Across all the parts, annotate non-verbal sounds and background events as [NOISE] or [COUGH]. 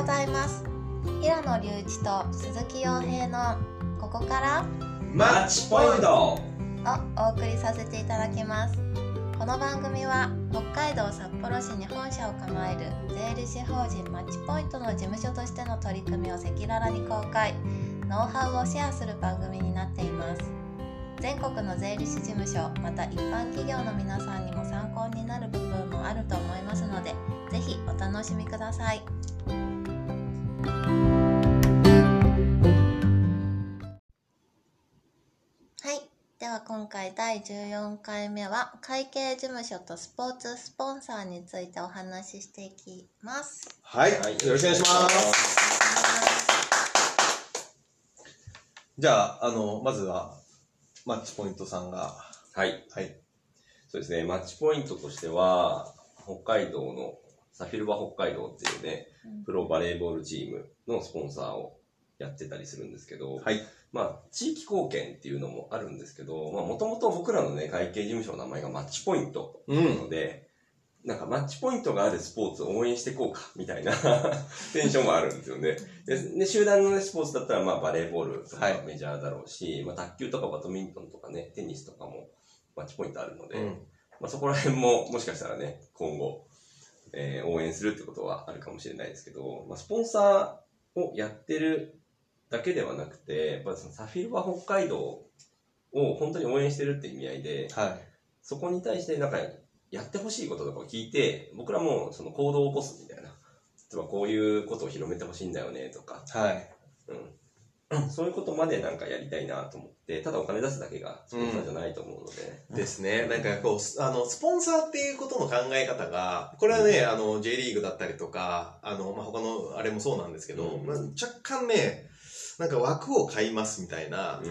ございます。平野隆一と鈴木洋平のここからマッチポイント。をお送りさせていただきます。この番組は北海道札幌市に本社を構える税理士法人マッチポイントの事務所としての取り組みを赤裸々に公開。ノウハウをシェアする番組になっています。全国の税理士事務所また一般企業の皆さんにも参考になる部分もあると思いますのでぜひお楽しみください今回第14回目は会計事務所とスポーツスポンサーについてお話ししていきますはい、はいよろしくお願いします。じゃあ、あの、まずは、マッチポイントさんが、はい。はい。そうですね。マッチポイントとしては、北海道のサフィルバ北海道っていうねうん、プロバレーボールチームのスポンサーをやってたりするんですけど、はい。まあ、地域貢献っていうのもあるんですけど、まあ、もともと僕らのね、会計事務所の名前がマッチポイントう。なので、なんかマッチポイントがあるスポーツを応援していこうか、みたいな [LAUGHS] テンションもあるんですよね。で、で集団の、ね、スポーツだったら、まあ、バレーボールとかはいメジャーだろうし、まあ、卓球とかバドミントンとかね、テニスとかもマッチポイントあるので、うん。まあ、そこら辺ももしかしたらね、今後、えー応援するってことはあるかもしれないですけど、まあ、スポンサーをやってるだけではなくて、やっぱりそのサフィルバ北海道を本当に応援してるって意味合いで、はい。そこに対してなんかやってほしいこととかを聞いて、僕らもその行動を起こすみたいな。例えばこういうことを広めてほしいんだよねとか、はい。うん。[CLEARS THROAT] そういうことまでなんかやりたいなと思って、ただお金出すだけがスポンサーじゃないと思うので、ですね。なんかこう、あの、スポンサーっていうことの考え方が、これはね、あの、J リーグだったりとか、あの、まあ、他のあれもそうなんですけど、うんまあ、若干ね、なんか枠を買いますみたいな、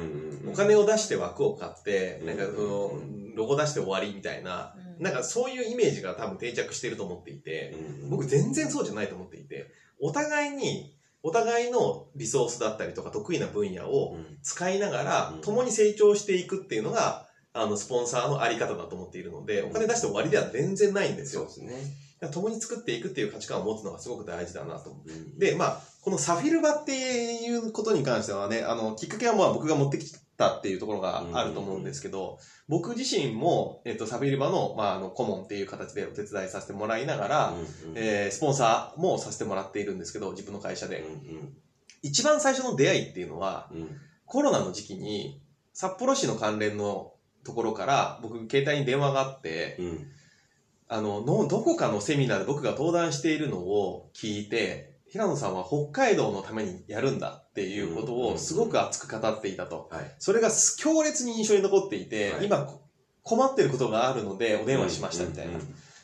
お金を出して枠を買って、うんなんかその、ロゴ出して終わりみたいな、うん。なんかそういうイメージが多分定着してると思っていて、僕全然そうじゃないと思っていて、お互いに、お互いのリソースだったりとか得意な分野をうん。使いながらうん、共に成長していくっていうのが、あの、スポンサーのあり方だと思っているので、お金出して終わりでは全然ないんですよ。そうで。すね。共に作っていくっていう価値観を持つのがすごく大事だなと。う。ん。で、まあ、このサフィルバっていうことに関してはね、あの、きっかけはまあ僕が持ってきたっていうところがあると思うんですけど、僕自身も、えっと、サフィルバの、まあ、あの、顧問っていう形でお手伝いさせてもらいながら、えースポンサーもさせてもらっているんですけど、自分の会社で。うん一番最初の出会いっていうのは、コロナの時期に、札幌市の関連のところから、僕、携帯に電話があって、うんあの、の、どこかのセミナーで僕が登壇しているのを聞いて、平野さんは北海道のためにやるんだっていうことをすごく熱く語っていたと。はい。それがす強烈に印象に残っていて、はい今こ困ってることがあるのでお電話しましたみたいな。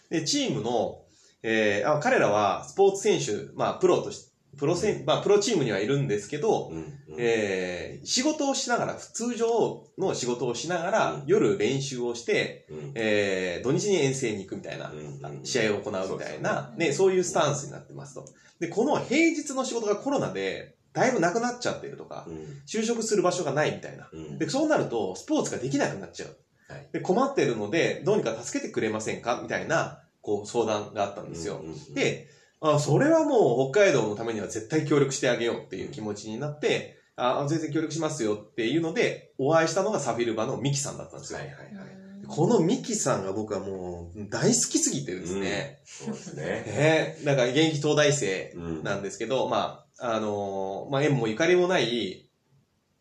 で、チームの、えーあ彼らはスポーツ選手、まあプロとし、プロ選、まあプロチームにはいるんですけど、うんうん。えー仕事をしながら、通常の仕事をしながら、うん。夜練習をして、うん。えー土日に遠征に行くみたいな、うん試合を行うみたいな、そうね。ね、そういうスタンスになってますと。で、この平日の仕事がコロナで、だいぶなくなっちゃってるとか、うん。就職する場所がないみたいな。うん。で、そうなると、スポーツができなくなっちゃう。はい。で、困ってるので、どうにか助けてくれませんかみたいな、こう、相談があったんですよ。うんうん。で、あ、それはもう北海道のためには絶対協力してあげようっていう気持ちになって、あ、全然協力しますよっていうので、お会いしたのがサフィルバのミキさんだったんですよ。はいはいはい。このミキさんが僕はもう大好きすぎてですね、そうですね。ええなんか現役東大生うんなんですけど、まあ、あのーまあ、縁もゆかりもない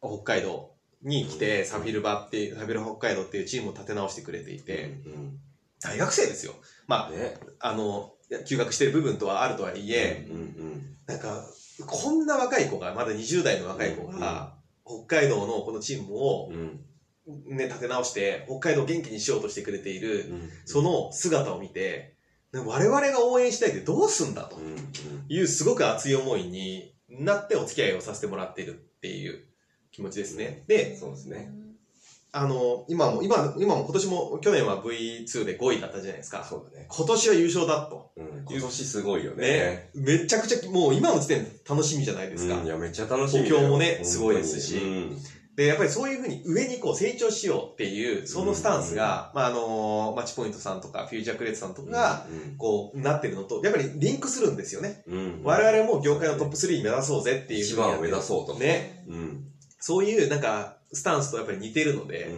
北海道に来て、サフィルバっていう、サフィル北海道っていうチームを立て直してくれていて、うん大学生ですよ。まうんね。あ、あの、休学してる部分とはあるとはいえ、うんうんなんか、こんな若い子が、まだ20代の若い子が、北海道のこのチームをね、立て直して、北海道を元気にしようとしてくれている、うんその姿を見て、我々が応援したいってどうすんだというすごく熱い思いになってお付き合いをさせてもらっているっていう気持ちですね。で、そうですね。あの、今も、今、今も今年も、去年は V2 で5位だったじゃないですか。そうだね。今年は優勝だと。うん今年すごいよねね。。めちゃくちゃ、もう今の時点で楽しみじゃないですか。うんいや、めっちゃ楽しみ。補強もねすごいですしうんで、やっぱりそういうふうに上にこう成長しようっていう、そのスタンスが、まあ、あのーマッチポイントさんとか、フューチャークレートさんとかが、こう、なってるのと、やっぱりリンクするんですよね。うん、うん。我々も業界のトップ3目指そうぜっていううにやってる番を目指そうと。ね。うん。そういう、なんか、スタンスとやっぱり似てるので。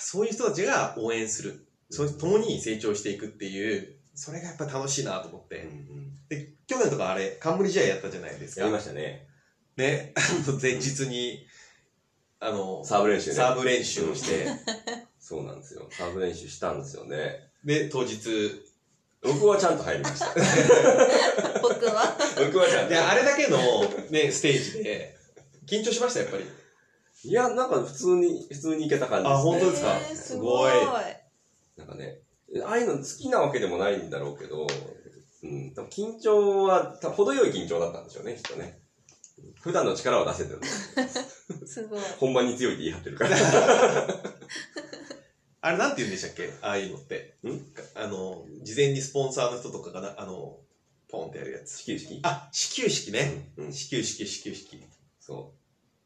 そういう人たちが応援する。そ共に成長していくっていう、それがやっぱ楽しいなと思っうんうて。んで、去年とかあれ、冠試合やったじゃないですかやり。ましたね。ね、[LAUGHS] 前日に、あの、サーブ練習ね。サーブ練習をして、[LAUGHS] そうなんですよ。サーブ練習したんですよね。で、当日、僕はちゃんと入りました。[LAUGHS] 僕は？僕はちゃんとで、。あれだけのね、ステージで、緊張しました、やっぱり。いや、なんか普通に、普通にいけた感じです、ね。あ本当ですか？えーすすごごいい。なんかね、ああいうの好きなわけでもないんだろうけど、うん、多分緊張は、多分程よい緊張だったんでしょうね、きっとね。普段の力は出せてるの。[LAUGHS] すごい。本番に強いって言い張ってるから。[LAUGHS] あれなんて言うんでしたっけ？ああいうのって。ん？あの、事前にスポンサーの人とかがな、あの、ポンってやるやつ。始球式あ、始球式ね。うん、うん、始球式、始球式。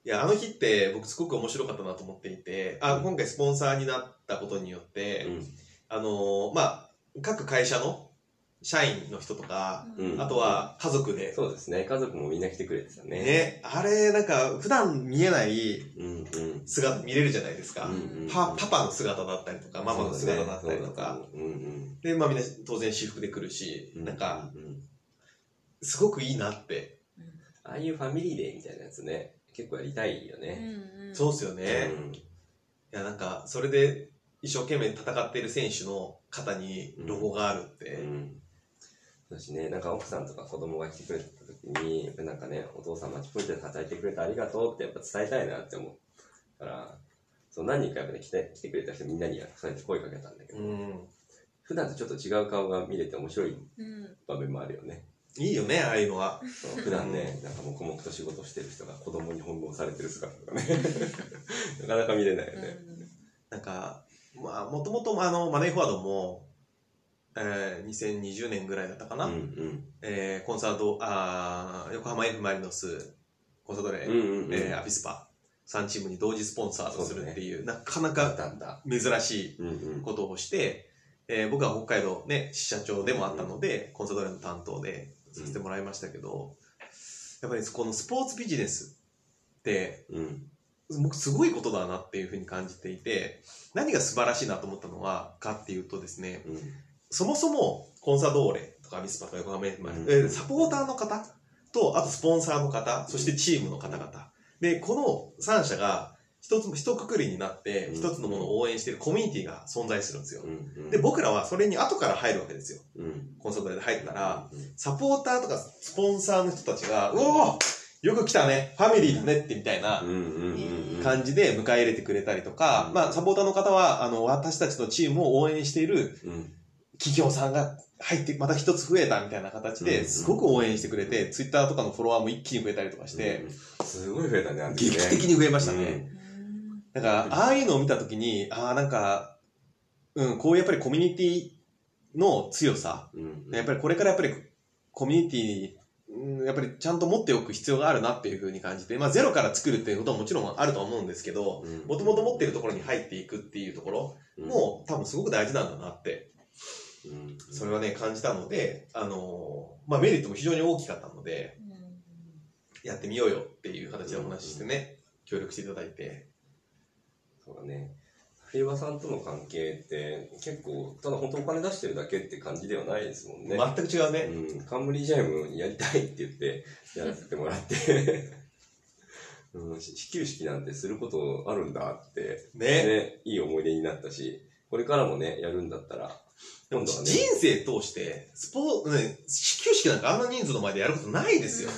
いそや、あの日って僕すごく面白かったなと思っていて、あ、今回スポンサーになったことによって、う。うん。あの、まあ、各会社の社員の人とか、うんあとは家族で、そうですね。家族もみんな来てくれてたね。ね、あれ、なんか、普段見えない。姿見れるじゃないですか。うんうんパパパの姿だったりとか、ママの姿だったりとか。。そうだねうんうん。で、まあみんな当然私服で来るし、うんなんか、すごくいいなって。ああいうファミリーデーみたいなやつね、結構やりたいよね。そうっすよね。いや、なんか、それで一生懸命戦ってる選手の肩にロゴがあるって。うん。うん。だしね、なんか奥さんとか子供が来てくれた時に、なんかね、お父さんマッチポイントで働いてくれてありがとうってやっぱ伝えたいなって思うから、そう何人かやっぱね来て来てくれた人みんなにそうやって声かけたんだけど、うん。普段とちょっと違う顔が見れて面白いうん。場面もあるよね。いいよね、ああいうのは。普段ね、なんか黙々と仕事してる人が子供に翻弄されてる姿とかね、[LAUGHS] なかなか見れないよね。なんか、まあ、もともとあの、マネーフォワードも、えー、2020年ぐらいだったかな。うんうん。えーコンサート、あー横浜 F・ マリノス、コンサドーレ、うんうんうん。えーアビスパ、3チームに同時スポンサーとするっていう、なかなかたんだ。珍しうんうんい。ことをして、えー僕は北海道ね、支社長でもあったので、コンサドーレの担当でさせてもらいましたけど、やっぱりこのスポーツビジネスって、うん。僕すごいことだなっていうふうに感じていて、何が素晴らしいなと思ったのは、かっていうとですね、うん。そもそもコンサドーレとかアビスパとか横浜うんえーサポーターの方と、あとスポンサーの方、そしてチームの方々。で、この3社が一つ、一括りになって、うん一つのものを応援しているコミュニティが存在するんですよ。うん。で、僕らはそれに後から入るわけですよ。うん。コンサドーレで入ったら、うん、サポーターとかスポンサーの人たちが、うおーよく来たねファミリーだねってみたいな。感じで迎え入れてくれたりとか、うんまあ、サポーターの方は、あの、私たちのチームを応援しているうん。企業さんが入って、また一つ増えたみたいな形で、うんすごく応援してくれて、ツイッターとかのフォロワーも一気に増えたりとかして、うん、すごい増えたね劇的に増えましたね。うんだから、ああいうのを見たときに、ああ、なんか、うん、こういうやっぱりコミュニティの強さ、うん。やっぱりこれからやっぱりコミュニティうんやっぱりちゃんと持っておく必要がありなっていうふうに感じて、まあゼロから作るっていうことももちろんあると思うんですけど、うん。もともと持っているところに入っていくっていうところも多分すごく大事なんだなってうん、それはね、感じたので、あのーまあ、メリットも非常に大きかったので、やってみようよっていう形でお話ししてね、協力していただいて。そうだね。フィルバさんとの関係って結構、ただ本当お金出してるだけって感じではないですもんね。全く違うね。うん、冠ジャムやりたいって言ってやらせてもらって、[LAUGHS] うん、始球式なんてすることあるんだって、ね。ね、いい思い出になったし、これからもね、やるんだったら、今度はね、人生通して、スポーツ、ね、始球式なんかあんな人数の前でやることないですよ。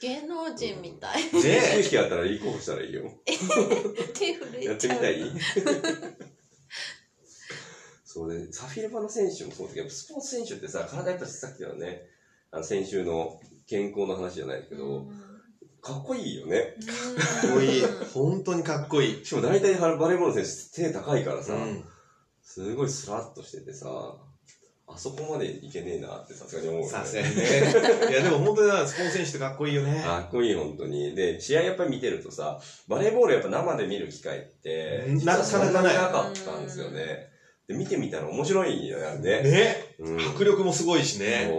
芸能人みたい。ね式やったら立候補したらいいよ。[LAUGHS] 手震やえちゃう。ってみたい？[LAUGHS] そうね、サフィルバの選手もそうだけど、スポーツ選手ってさ、体やっぱさっきのね、あの先週の健康の話じゃないけど、かっこいいよね。かっこいい。本当にかっこいい。しかも大体バレーボールの選手手高いからさ、うんすごいスラッとしててさ、あそこまでいけねえなってさすがに思うよね。さすがにね。[LAUGHS] いや、でも本当になスポーツ選手ってかっこいいよね。かっこいい、本当に。で、試合やっぱり見てるとさ、バレーボールやっぱ生で見る機会って、なかなかなかったんですよね。で、見てみたら面白いよね。ね。うん迫力もすごいしね。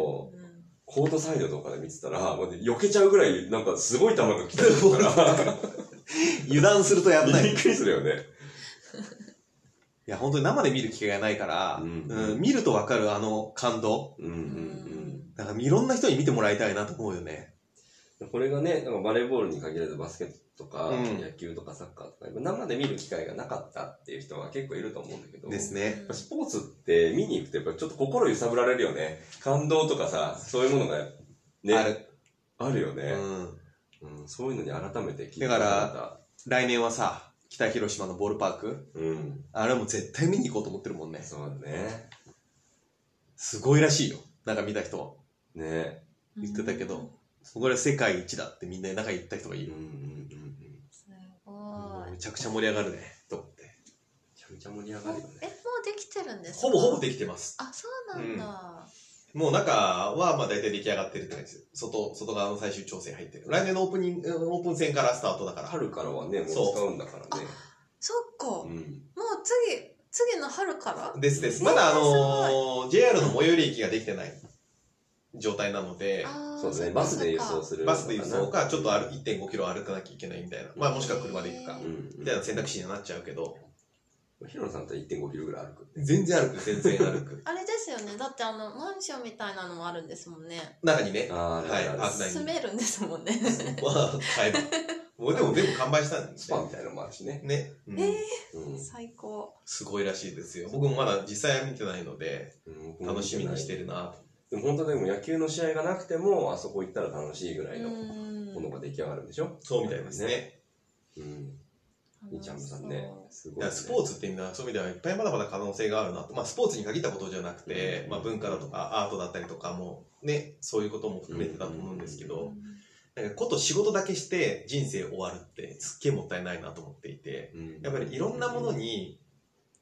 コートサイドとかで見てたら、もう避けちゃうぐらい、なんかすごい球が来たから、[LAUGHS] 油断すると危ない。いびっくりするよね。や、本当に生で見る機会がないから、ううんん見るとわかるあの感動。うんうんだからいろんな人に見てもらいたいなと思うよね。うん。これがね、なんかバレーボールに限らずバスケットとか、うん野球とかサッカーとか、生で見る機会がなかったっていう人は結構いると思うんだけど、ですね。スポーツって見に行くとやっぱちょっと心揺さぶられるよね。感動とかさ、そういうものがね、ある。あるよね、うん。うんそういうのに改めて気づだからか来年はさ、北広島のボールパーク。うん。あれも絶対見に行こうと思ってるもんね。そうだね。すごいらしいよ。なんか見た人ね。言ってたけど、これ世界一だってみんな中言った人がいる。うんうんうんうん。すごいめちゃくちゃ盛り上がるね。と思って。めちゃめちゃ盛り上えがるよね。もうできてるんですか？ほぼほぼできてます。あそうなんだ、もう中はまあ大体出来上がってるって感じです。外、外側の最終調整入ってる。来年のオープニング、オープン戦からスタートだから。春からはね、もう使そううんだからね。そっか、もううん。次次の春からですです。えーまだあのー JR の最寄り駅ができてない状態なので、そうだね。っかバスで輸送する。バスで輸送か、ちょっと歩1.5キロ歩かなきゃいけないみたいな。まあもしくは車で行くかへ。うん。みたいな選択肢にはなっちゃうけど、ヒロさんと1.5キロぐらい歩く。全然歩く、全然歩く。[LAUGHS] あれですよね。だってあのマンションみたいなのもあるんですもんね。中にね、あーはい、あるある。あない住めるんですもんね。[LAUGHS] まあ、買えば。もうでも全部完売したんでスパみたいなのもあるしね。ね、うんえうん。最高。すごいらしいですよ。僕もまだ実際は見てないので、うん楽しみにしてるなでも本当でも野球の試合がなくても、あそこ行ったら楽しいぐらういのんものが出来上がるんでしょ？そうみたいですね。うん。ちゃんさんね。すごい、いやね。スポーツっていうのはそういう意味ではいっぱいまだまだ可能性があるなと。まあスポーツに限ったことじゃなくて、まあ文化だとかアートだったりとかもね、そういうことも含めてだと思うんですけど、なんかこと仕事だけして人生終わるってすっげえもったいないなと思っていて、うんやっぱりいろんなものに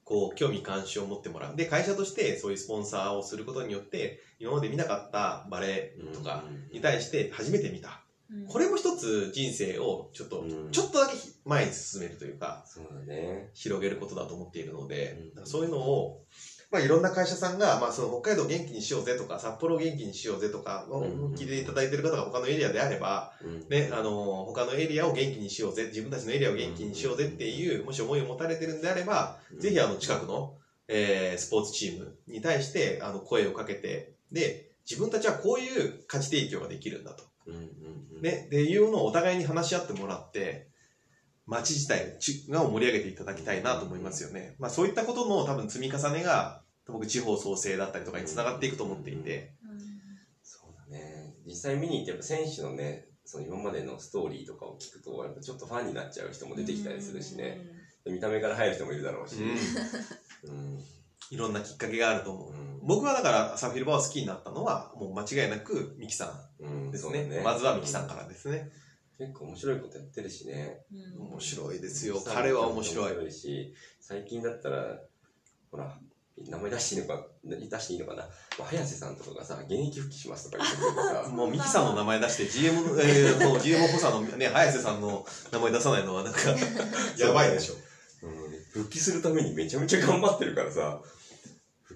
こう興味関心を持ってもらう。で、会社としてそういうスポンサーをすることによって、今まで見なかったバレエとかに対して初めて見た。これも一つ人生をちょっと、うん。ちょっとだけ前に進めるというか、そうだね。広げることだと思っているので、うん。そういうのを、まあ、いろんな会社さんが、まあ、その北海道元気にしようぜとか、札幌元気にしようぜとか、ん聞いていただいている方が他のエリアであれば、うんね、あの、他のエリアを元気にしようぜ、自分たちのエリアを元気にしようぜっていう、もし思いを持たれてるんであれば、ぜひあの、近くの、えースポーツチームに対して、あの、声をかけて、で、自分たちはこういう価値提供ができるんだと。うんうんうん。ね、っていうのをお互いに話し合ってもらって、街自体が盛り上げていただきたいなと思いますよね。まあそういったことの多分積み重ねが、僕地方創生だったりとかにつながっていくと思っていて、そうだね。実際見に行ってやっぱ選手のね、その今までのストーリーとかを聞くと、やっぱちょっとファンになっちゃう人も出てきたりするしね。見た目から入る人もいるだろうし。うん。いろんなきっかけがあると思う。うん僕はだからサフィルバーを好きになったのは、もう間違いなくミキさうんんですね。ねまずはミキさんからですね。結構面白いことやってるしね。面白いですよ。彼は面白い。面白いし、最近だったら、ほら、名前出していいのか、出していいのかな。まあ早瀬さんとかがさ、現役復帰しますとか言ってくれてさ、[LAUGHS] もうミキさんの名前出して GM の、[LAUGHS] えー、もう GM 補佐のね、早瀬さんの名前出さないのはなんか、[LAUGHS] やばいでしょ。うん復帰するためにめちゃめちゃ頑張ってるからさ、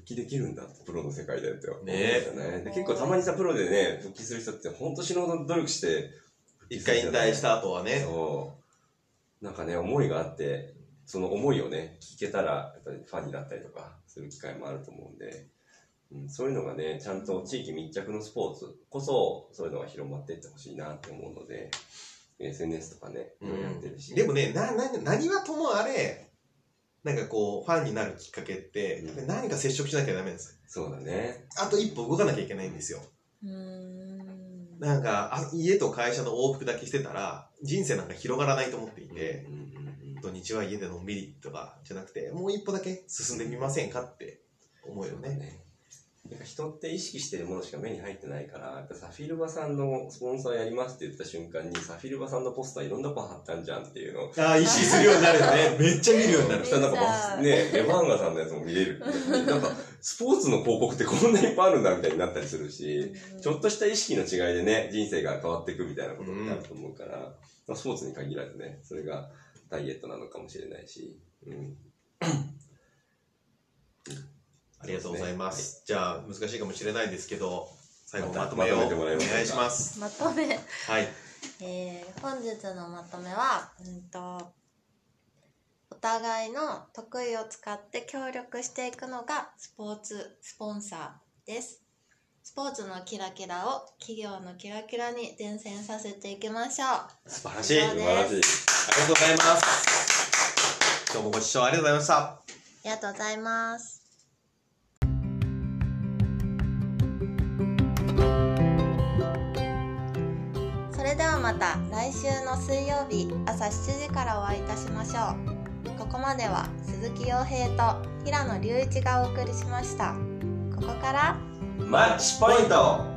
復帰できるんだって、プロの世界でって思うんだよね。で結構たまにさ、プロでね、復帰する人って本当死ぬほど努力して、一回引退した後はね、そう。なんかね、思いがあって、その思いをね、聞けたら、やっぱりファンになったりとかする機会もあると思うんで、うん、そういうのがね、ちゃんと地域密着のスポーツこそ、そういうのが広まっていってほしいなって思うので、SNS とかね、いろいろやってるし。でもね、な、な、何はともあれ、なんかこう、ファンになるきっかけって、うんやっぱり何か接触しなきゃダメなんです。そうだね。あと一歩動かなきゃいけないんですよ。うんなんか、あ家と会社の往復だけしてたら、人生なんか広がらないと思っていて、うんうんうん土日は家でのんびりとかじゃなくて、もう一歩だけ進んでみませんかって思うよね。ね。なんか人って意識してるものしか目に入ってないから、やっぱサフィルバさんのスポンサーやりますって言った瞬間に、サフィルバさんのポスターいろんなとこ貼ったんじゃんっていうのをああ、意識するようになるよね。[LAUGHS] めっちゃ見るようになるそ。したらなんかね、レバンガさんのやつも見れる。なんか、スポーツの広告ってこんなにいっぱいあるんだみたいになったりするし、うんちょっとした意識の違いでね、人生が変わっていくみたいなことってあると思うから、まあスポーツに限らずね、それがダイエットなのかもしれないし、うん。ありがとうございます。じゃあ、難しいかもしれないですけど、最後まとめをお願いします。まとめはい。えー本日のまとめは、うんと、お互いの得意を使って協力していくのがスポーツスポンサーです。スポーツのキラキラを企業のキラキラに伝染させていきましょう。素晴らしい。素晴らしい。がとうございます。今日もご視聴ありがとうございました。ありがとうございます。れではまた来週の水曜日朝7時からお会いいたしましょう。ここまでは鈴木洋平と平野隆一がお送りしました。ここからマッチポイント